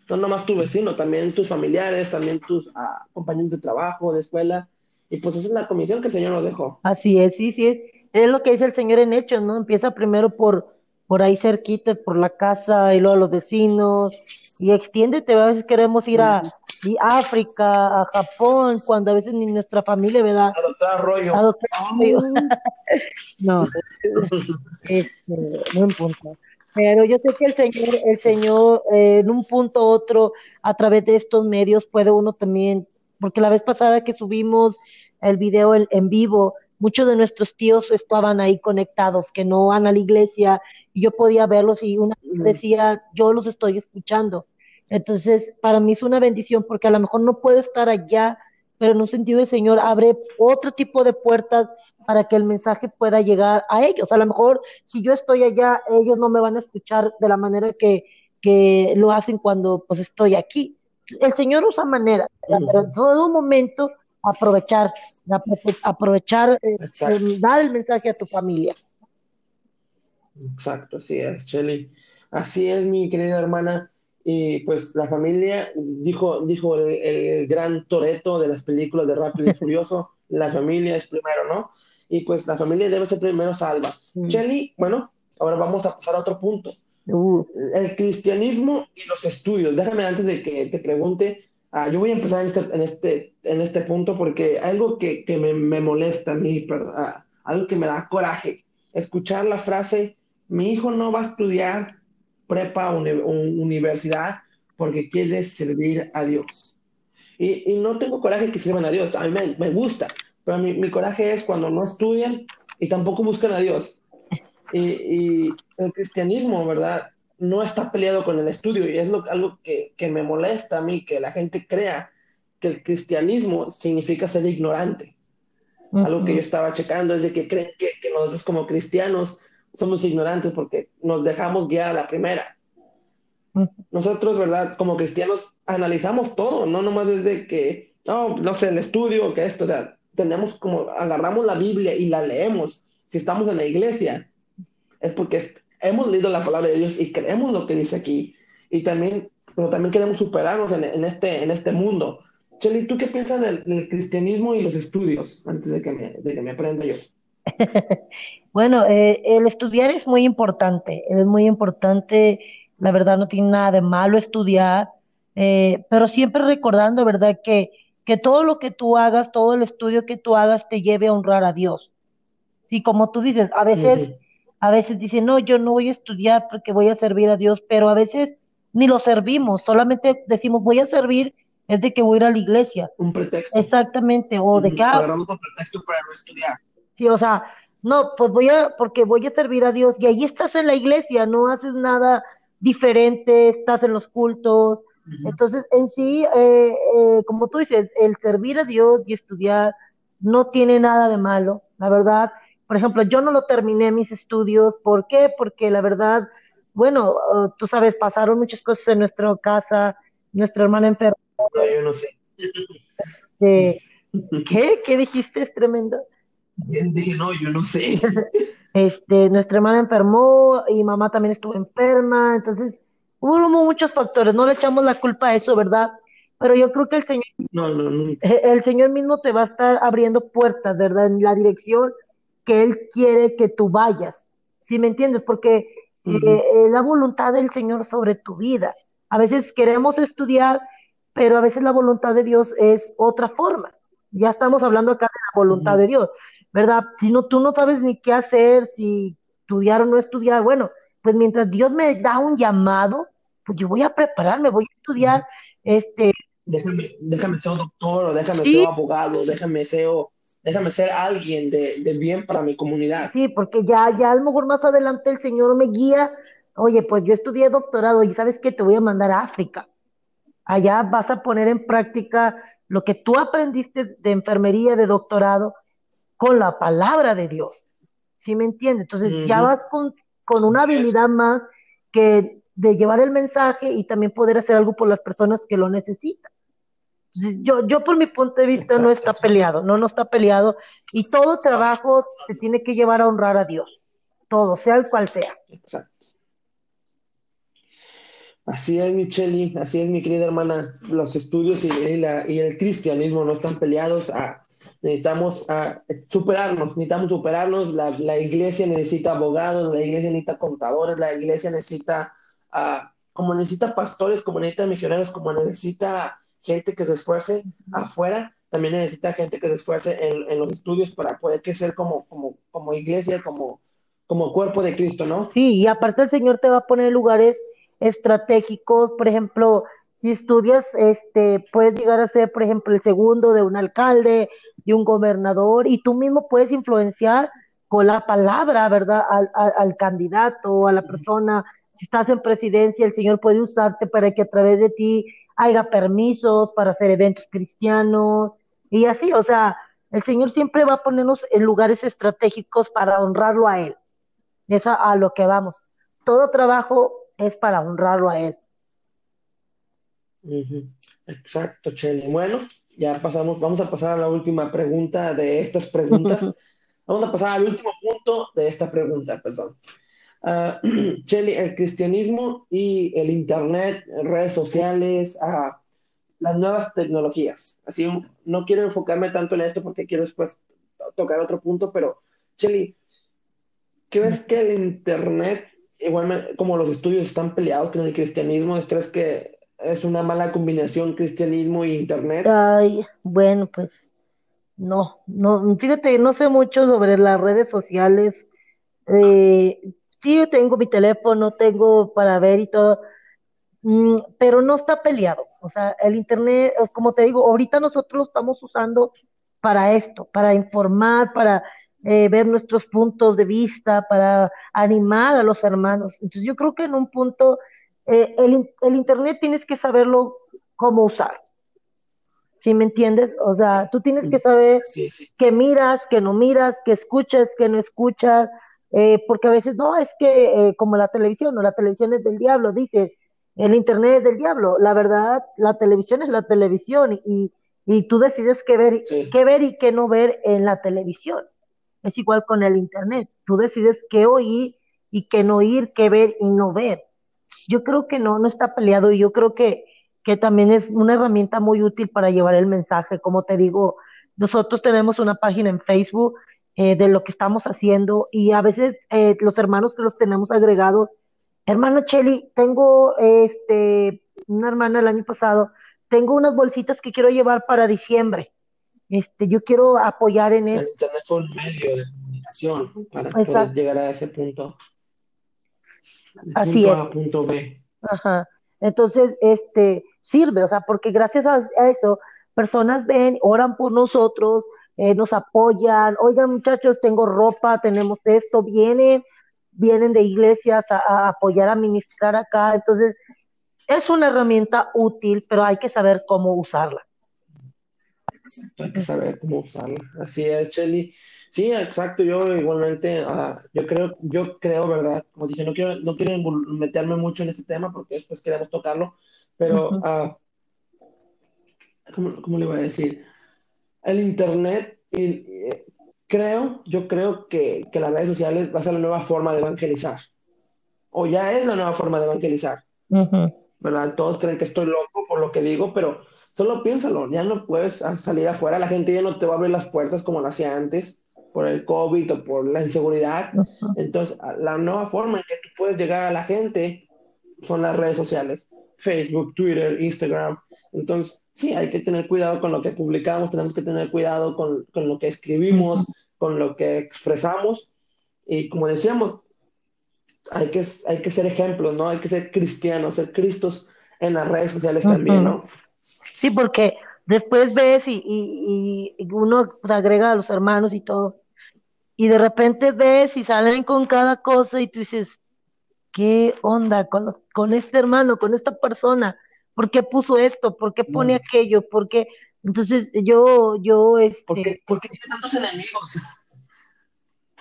No nomás tu vecino, también tus familiares, también tus ah, compañeros de trabajo, de escuela. Y pues esa es la comisión que el Señor nos dejó. Así es, sí, sí es. Es lo que dice el Señor en Hechos, ¿no? Empieza primero por, por ahí cerquita, por la casa, y luego a los vecinos, y extiéndete. A veces queremos ir a, y África, a Japón, cuando a veces ni nuestra familia, ¿verdad? A doctor Arroyo. A doctor- Ah, [LAUGHS] No, [LAUGHS] este, no en punto. Pero yo sé que el Señor, el Señor, eh, en un punto u otro, a través de estos medios, puede uno también, porque la vez pasada que subimos el video en, en vivo, muchos de nuestros tíos estaban ahí conectados, que no van a la iglesia, y yo podía verlos y una Ujú. decía, yo los estoy escuchando. Entonces, para mí es una bendición, porque a lo mejor no puedo estar allá, pero en un sentido el Señor abre otro tipo de puertas para que el mensaje pueda llegar a ellos. A lo mejor si yo estoy allá, ellos no me van a escuchar de la manera que, que lo hacen cuando pues estoy aquí. El Señor usa maneras, pero en todo momento aprovechar, apro- aprovechar, eh, eh, dar el mensaje a tu familia. Exacto, así es, Shelly. Así es, mi querida hermana. Y pues la familia, dijo, dijo el, el gran Toreto de las películas de Rápido y Furioso, [LAUGHS] la familia es primero, ¿no? Y pues la familia debe ser primero salva. Mm. Shelly, bueno, ahora vamos a pasar a otro punto. Uh, El cristianismo y los estudios. Déjame antes de que te pregunte, ah, yo voy a empezar en este, en este, en este punto porque algo que, que me, me molesta a mí, per- ah, algo que me da coraje, escuchar la frase, mi hijo no va a estudiar prepa o uni- un- universidad porque quiere servir a Dios. Y, y no tengo coraje que sirvan a Dios, a mí me, me gusta, pero mi, mi coraje es cuando no estudian y tampoco buscan a Dios. Y, y el cristianismo, ¿verdad? No está peleado con el estudio y es lo, algo que, que me molesta a mí, que la gente crea que el cristianismo significa ser ignorante. Algo que yo estaba checando es de que creen que, que nosotros como cristianos somos ignorantes porque nos dejamos guiar a la primera. Nosotros, ¿verdad? Como cristianos analizamos todo, no nomás desde que, no, no sé, el estudio, que esto, o sea, tenemos como, agarramos la Biblia y la leemos. Si estamos en la iglesia, es porque hemos leído la palabra de Dios y creemos lo que dice aquí. Y también, pero también queremos superarnos en, en este, en este mundo. Chely, ¿tú qué piensas del, del cristianismo y los estudios? Antes de que me, de que me aprenda yo. [LAUGHS] Bueno, eh, el estudiar es muy importante, es muy importante, la verdad no tiene nada de malo estudiar, eh, pero siempre recordando, ¿verdad? Que, que todo lo que tú hagas, todo el estudio que tú hagas te lleve a honrar a Dios. Sí, como tú dices, a veces, Ujú. A veces dicen, no, yo no voy a estudiar porque voy a servir a Dios, pero a veces ni lo servimos, solamente decimos, voy a servir, es de que voy a ir a la iglesia. Un pretexto. Exactamente, o de que, ah, Agarramos un pretexto para no estudiar. Sí, o sea, no, pues voy a, porque voy a servir a Dios y ahí estás en la iglesia, no haces nada diferente, estás en los cultos. Entonces, en sí, eh, eh, como tú dices, el servir a Dios y estudiar no tiene nada de malo, la verdad. Por ejemplo, yo no lo terminé mis estudios, ¿por qué? Porque la verdad, bueno, tú sabes, pasaron muchas cosas en nuestra casa, nuestra hermana enferma. No, yo no sé. de- ¿Qué? ¿Qué dijiste? Es tremendo. Dije, no, yo no sé. Este, nuestra hermana enfermó y mamá también estuvo enferma, entonces hubo muchos factores, no le echamos la culpa a eso, ¿verdad? Pero yo creo que el Señor, No, no, no. el Señor mismo te va a estar abriendo puertas, ¿verdad? En la dirección que Él quiere que tú vayas, ¿sí me entiendes? Porque eh, eh, la voluntad del Señor sobre tu vida. A veces queremos estudiar, pero a veces la voluntad de Dios es otra forma. Ya estamos hablando acá de la voluntad de Dios, ¿verdad? Si no, tú no sabes ni qué hacer, si estudiar o no estudiar, bueno, pues mientras Dios me da un llamado, pues yo voy a prepararme, voy a estudiar, este, Déjame, déjame ser doctor, o déjame Sí. ser abogado, déjame ser, déjame ser alguien de, de bien para mi comunidad. Sí, porque ya, ya a lo mejor más adelante el Señor me guía. Oye, pues yo estudié doctorado y ¿sabes qué? Te voy a mandar a África. Allá vas a poner en práctica lo que tú aprendiste de enfermería, de doctorado, con la palabra de Dios. ¿Sí me entiendes? Entonces ya vas con, con una habilidad más que de llevar el mensaje y también poder hacer algo por las personas que lo necesitan. Yo, yo por mi punto de vista no está peleado, no, no está peleado y todo trabajo se tiene que llevar a honrar a Dios, todo, sea el cual sea. Exacto. Así es, Micheli, así es, mi querida hermana. Los estudios y, y el cristianismo no están peleados. Ah, necesitamos ah, superarnos, necesitamos superarnos. La, la, iglesia necesita abogados, la iglesia necesita contadores, la iglesia necesita, ah, como necesita pastores, como necesita misioneros, como necesita gente que se esfuerce afuera, también necesita gente que se esfuerce en, en los estudios para poder crecer como, como, como iglesia, como, como cuerpo de Cristo, ¿no? Sí, y aparte el Señor te va a poner lugares estratégicos, por ejemplo, si estudias, este, puedes llegar a ser, por ejemplo, el segundo de un alcalde, de un gobernador, y tú mismo puedes influenciar con la palabra, ¿verdad? Al, al, candidato, a la persona. Si estás en presidencia, el Señor puede usarte para que a través de ti haya permisos para hacer eventos cristianos y así, o sea, el Señor siempre va a ponernos en lugares estratégicos para honrarlo a Él. Es a lo que vamos. Todo trabajo es para honrarlo a Él. Exacto, Chelly. Bueno, ya pasamos, vamos a pasar a la última pregunta de estas preguntas. [LAUGHS] vamos a pasar al último punto de esta pregunta, perdón. [CLEARS THROAT] Uh, el cristianismo y el Internet, redes sociales, uh, las nuevas tecnologías. No quiero enfocarme tanto en esto porque quiero después tocar otro punto, pero Chelly, ¿crees que el Internet igual como los estudios están peleados con el cristianismo, ¿crees que es una mala combinación cristianismo e internet? Ay, bueno, pues no, no, fíjate, no sé mucho sobre las redes sociales. Eh, sí, tengo mi teléfono, tengo para ver y todo, mm, pero no está peleado. O sea, el internet, como te digo, ahorita nosotros lo estamos usando para esto, para informar, para eh, ver nuestros puntos de vista, para animar a los hermanos. Entonces yo creo que en un punto eh, el, el, Internet tienes que saberlo cómo usar. ¿Sí me entiendes? O sea, tú tienes que saber que miras, que no miras, que escuchas, que no escuchas, eh, porque a veces no, es que como la televisión, o la televisión es del diablo, dice, el Internet es del diablo. La verdad, la televisión es la televisión y, y tú decides qué ver, qué ver y qué no ver en la televisión. Es igual con el Internet. Tú decides qué oír y qué no oír, qué ver y no ver. Yo creo que no, no está peleado y yo creo que, que también es una herramienta muy útil para llevar el mensaje. Como te digo, nosotros tenemos una página en Facebook eh, de lo que estamos haciendo y a veces eh, los hermanos que los tenemos agregados, hermana Cheli, tengo este, una hermana el año pasado, tengo unas bolsitas que quiero llevar para diciembre este, yo quiero apoyar en eso. El Internet fue un medio de comunicación para poder llegar a ese punto. Así punto A, punto B. Ajá. Entonces, este, sirve, o sea, porque gracias a, eso, personas ven, oran por nosotros, eh, nos apoyan, oigan muchachos, tengo ropa, tenemos esto, vienen, vienen de iglesias a, a apoyar, a ministrar acá, entonces, es una herramienta útil, pero hay que saber cómo usarla hay que saber cómo usarla. Así es, Chelly. Sí, exacto, yo igualmente, uh, yo creo, yo creo, ¿verdad? Como dije, no quiero, no quiero meterme mucho en este tema porque después queremos tocarlo, pero, uh, ¿cómo, ¿cómo, le voy a decir? El Internet, y, eh, creo, yo creo que, que las redes sociales va a ser la nueva forma de evangelizar, o ya es la nueva forma de evangelizar, ¿verdad? Todos creen que estoy loco por lo que digo, pero Solo piénsalo, ya no puedes salir afuera, la gente ya no te va a abrir las puertas como lo hacía antes por el COVID o por la inseguridad. Entonces, la nueva forma en que tú puedes llegar a la gente son las redes sociales, Facebook, Twitter, Instagram. Entonces, sí, hay que tener cuidado con lo que publicamos, tenemos que tener cuidado con, con lo que escribimos, con lo que expresamos. Y como decíamos, hay que, hay que ser ejemplos, ¿no? Hay que ser cristianos, ser cristos en las redes sociales también, ¿no? Sí, porque después ves y, uno se agrega a los hermanos y todo. Y de repente ves y salen con cada cosa y tú dices, ¿qué onda con, con este hermano, con esta persona? ¿por qué puso esto? ¿Por qué pone aquello? ¿Por qué? Entonces yo, yo, este... ¿Por qué, por qué tiene tantos enemigos?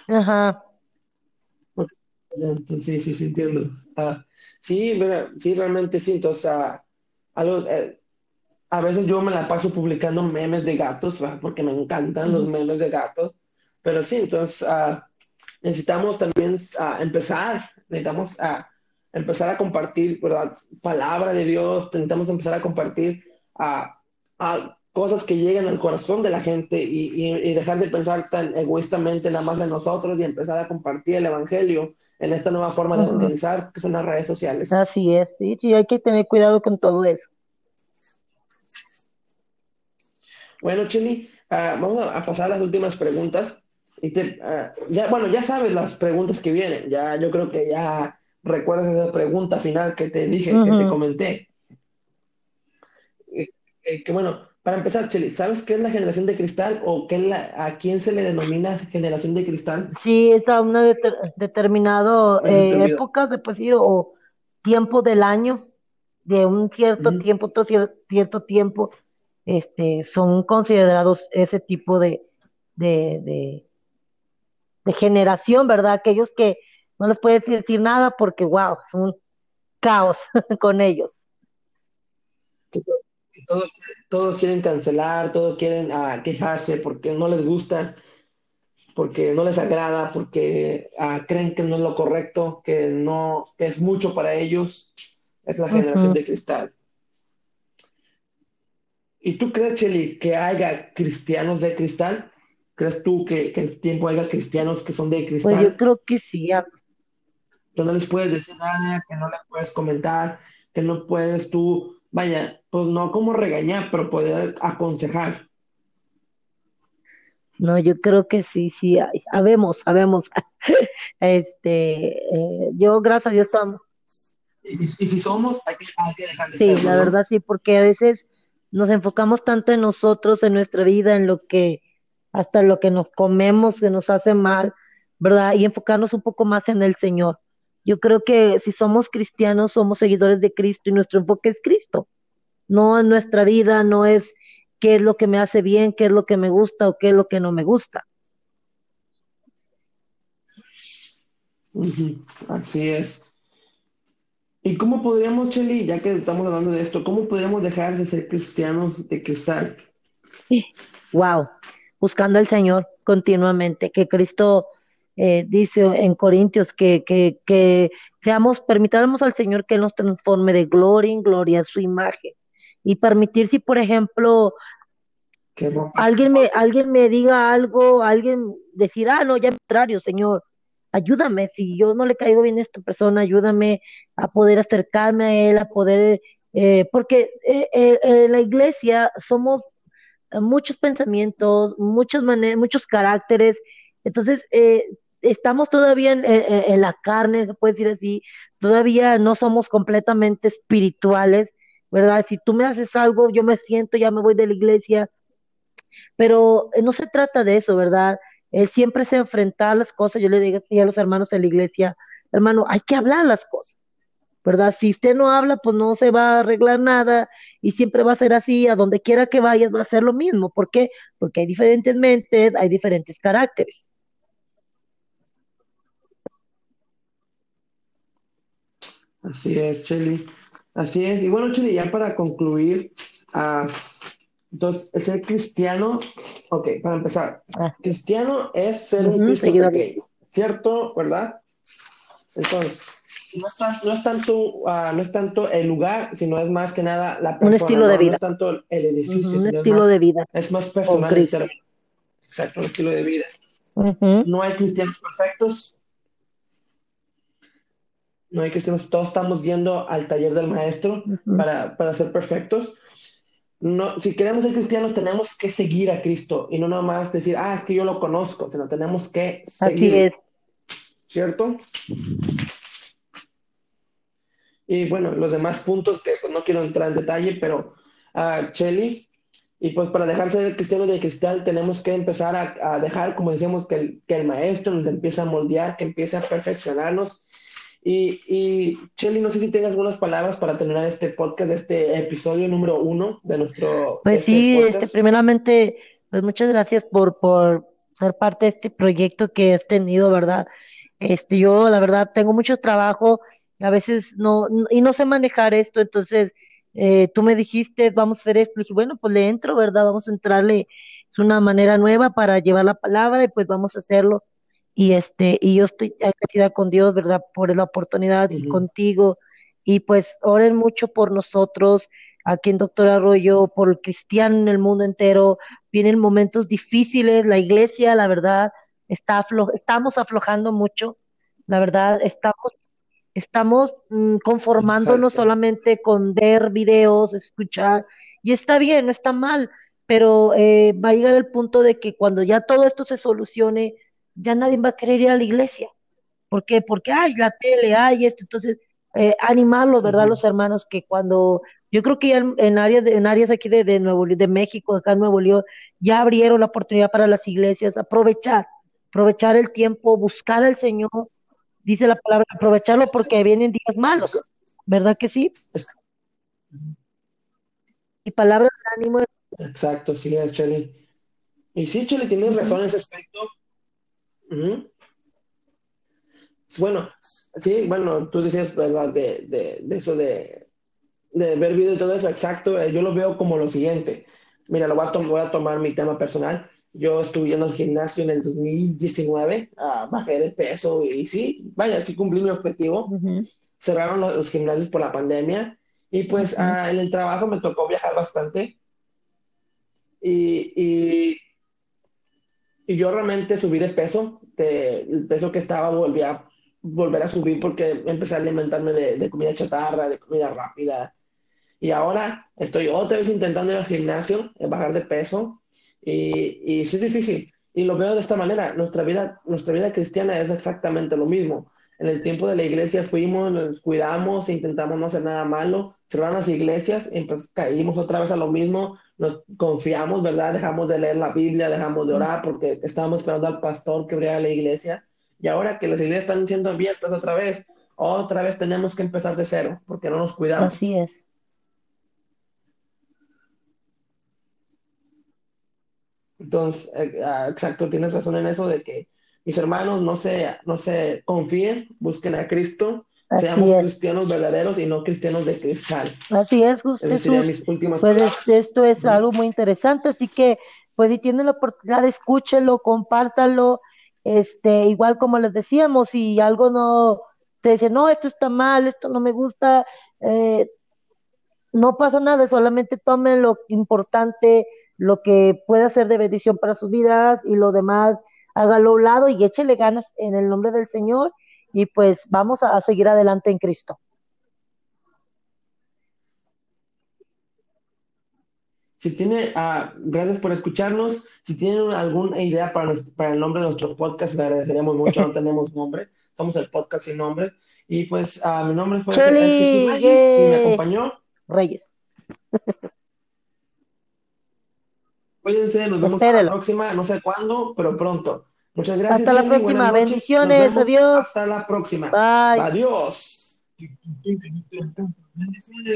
Ajá. Sí, sí, sí, entiendo. Ah, sí, sí, realmente sí. Entonces, ah, algo, eh, a veces yo me la paso publicando memes de gatos, ¿verdad? porque me encantan los memes de gatos. Pero sí, entonces ah, necesitamos también empezar, necesitamos empezar a compartir, ¿verdad? Palabra de Dios, necesitamos empezar a compartir a cosas que lleguen al corazón de la gente y, dejar de pensar tan egoístamente nada más de nosotros y empezar a compartir el Evangelio en esta nueva forma de evangelizar que son las redes sociales. Así es, sí, sí, hay que tener cuidado con todo eso. Bueno, Chili, ah, vamos a pasar a las últimas preguntas. Y ah, ya, bueno, ya sabes las preguntas que vienen. Ya, yo creo que ya recuerdas esa pregunta final que te dije, que te comenté. Eh, eh, que bueno, para empezar, Cheli, ¿sabes qué es la generación de cristal o qué la, a quién se le denomina generación de cristal? Sí, es a una determinada eh, época, puede decir, o tiempo del año, de un cierto tiempo, otro cierto tiempo, este, son considerados ese tipo de, de, de, generación, ¿verdad? Aquellos que no les puedes decir nada porque, wow, es un caos [LAUGHS] con ellos todo, quieren cancelar, todo quieren ah, quejarse porque no les gusta, porque no les agrada, porque ah, creen que no es lo correcto, que no es mucho para ellos. Es la generación de cristal. ¿Y tú crees, Cheli, que haya cristianos de cristal? ¿Crees tú que, en este tiempo haya cristianos que son de cristal? Pues yo creo que sí. Tú no les puedes decir nada, que no les puedes comentar, que no puedes tú vaya, pues no como regañar, pero poder aconsejar. No, yo creo que sí, sí, sabemos, sabemos. [LAUGHS] este, eh, yo, gracias a Dios, estamos. Y, si somos, hay que, dejar de Sí, la verdad sí, porque a veces nos enfocamos tanto en nosotros, en nuestra vida, en lo que, hasta lo que nos comemos, que nos hace mal, ¿verdad? Y enfocarnos un poco más en el Señor. Yo creo que si somos cristianos, somos seguidores de Cristo y nuestro enfoque es Cristo. No en nuestra vida, no es qué es lo que me hace bien, qué es lo que me gusta o qué es lo que no me gusta. Así es. ¿Y cómo podríamos, Cheli, ya que estamos hablando de esto, cómo podríamos dejar de ser cristianos de cristal? Sí. Wow, buscando al Señor continuamente, que Cristo eh, dice en Corintios que, que, que seamos, permitamos al Señor que nos transforme de gloria en gloria a su imagen. Y permitir si, por ejemplo, alguien me, alguien me diga algo, alguien decir, ah, no, ya contrario, Señor, ayúdame, si yo no le caigo bien a esta persona, ayúdame a poder acercarme a él, a poder, eh, porque eh, en la iglesia somos muchos pensamientos, muchos muchos caracteres, entonces eh, estamos todavía en, la carne, se puede decir así, todavía no somos completamente espirituales, ¿verdad? Si tú me haces algo, yo me siento, ya me voy de la iglesia, pero eh, no se trata de eso, ¿verdad? Siempre se enfrenta a las cosas, yo le digo a los hermanos en la iglesia, hermano, hay que hablar las cosas, ¿verdad? Si usted no habla, pues no se va a arreglar nada y siempre va a ser así, a donde quiera que vayas va a ser lo mismo. ¿Por qué? Porque hay diferentes mentes, hay diferentes caracteres. Así es, Cheli. Así es. Y bueno, Cheli, ya para concluir, uh, entonces, ser cristiano, ok, para empezar, ah. cristiano es ser un cristiano ¿cierto? ¿Verdad? Entonces, no es, tanto, ah, no es tanto el lugar, sino es más que nada la persona. Un estilo de vida. No es tanto el edificio. un estilo de vida. Es más personal. Exacto, un estilo de vida. No hay cristianos perfectos, no hay cristianos, todos estamos yendo al taller del maestro para, para, ser perfectos. No, si queremos ser cristianos, tenemos que seguir a Cristo y no nada más decir, ah, es que yo lo conozco, sino tenemos que seguir. Así es. ¿Cierto? Y bueno, los demás puntos que pues, no quiero entrar en detalle, pero a uh, Chelly, y pues para dejar ser cristiano de cristal tenemos que empezar a, dejar, como decíamos, que el, que el maestro nos empiece a moldear, que empiece a perfeccionarnos Y, y Shelly, no sé si tengas algunas palabras para terminar este podcast, este episodio número uno de nuestro Pues este sí, este, podcast. primeramente, pues muchas gracias por, por ser parte de este proyecto que has tenido, ¿verdad? Este, yo, la verdad, tengo mucho trabajo a veces no, y no sé manejar esto, entonces, eh, tú me dijiste, vamos a hacer esto, le dije, bueno, pues le entro, ¿verdad? Vamos a entrarle, es una manera nueva para llevar la palabra y pues vamos a hacerlo. Y este, y yo estoy agradecida con Dios, ¿verdad? Por la oportunidad y contigo. Y pues oren mucho por nosotros aquí en Doctor Arroyo, por el cristiano en el mundo entero. Vienen momentos difíciles, la iglesia, la verdad, está aflo- estamos aflojando mucho, la verdad, estamos, estamos mm, conformándonos Exacto. solamente con ver videos, escuchar, y está bien, no está mal, pero eh, va a llegar el punto de que cuando ya todo esto se solucione, ya nadie va a querer ir a la iglesia. ¿Por qué? Porque hay la tele, hay esto, entonces eh, animarlos, ¿verdad? Los hermanos que cuando, yo creo que ya en, en áreas, de- en áreas aquí de, de Nuevo de México, acá en Nuevo León, ya abrieron la oportunidad para las iglesias, aprovechar, aprovechar el tiempo, buscar al Señor, dice la palabra, aprovecharlo porque vienen días malos, ¿verdad que sí? Y palabras de ánimo, exacto, sí, es Shelly. Y sí, Shelly, tienes razón en ese aspecto. Bueno, sí, bueno, tú decías, ¿verdad? De, de, de eso de, de ver video y todo eso, exacto. eh, yo lo veo como lo siguiente. Mira, lo voy a, voy a tomar mi tema personal. Yo estuve yendo al gimnasio en el 2019, ah, bajé de peso y sí, vaya, sí cumplí mi objetivo. ujú, Cerraron los, los gimnasios por la pandemia y pues ujú. ah, en el trabajo me tocó viajar bastante y, y, y yo realmente subí de peso, de, el peso que estaba volví a volver a subir porque empecé a alimentarme de, de comida chatarra, de comida rápida Y ahora estoy otra vez intentando ir al gimnasio, eh, bajar de peso, y, y es difícil. Y lo veo de esta manera, nuestra vida, nuestra vida cristiana es exactamente lo mismo. En el tiempo de la iglesia fuimos, nos cuidamos, intentamos no hacer nada malo, cerraron las iglesias, y pues caímos otra vez a lo mismo, nos confiamos, ¿verdad? Dejamos de leer la Biblia, dejamos de orar porque estábamos esperando al pastor que abriera la iglesia. Y ahora que las iglesias están siendo abiertas otra vez, otra vez tenemos que empezar de cero porque no nos Así cuidamos. es, Entonces, eh, ah, exacto, tienes razón en eso de que mis hermanos no se, no se confíen, busquen a Cristo, así seamos es. cristianos verdaderos y no cristianos de cristal. Así es, Gus- Esas serían Jesús. mis últimas Pues es- esto es algo muy interesante, así que pues si tienen la oportunidad, escúchenlo, compártanlo. Este, igual como les decíamos, si algo no te dice, no, esto está mal, esto no me gusta, eh, no pasa nada, solamente tomen lo importante, lo que pueda ser de bendición para sus vidas y lo demás, hágalo a un lado y échele ganas en el nombre del Señor y pues vamos a a seguir adelante en Cristo. Si tiene, ah, gracias por escucharnos. Si tienen alguna idea para, nuestro- para el nombre de nuestro podcast, le agradeceríamos mucho. No tenemos nombre, somos el podcast sin nombre. Y pues ah, mi nombre fue, Reyes y me acompañó. Reyes. [LAUGHS] Cuídense, nos vemos a la próxima, no sé cuándo, pero pronto. Muchas gracias, Hasta la próxima. Bendiciones. Adiós. hasta la próxima. Bye. Adiós.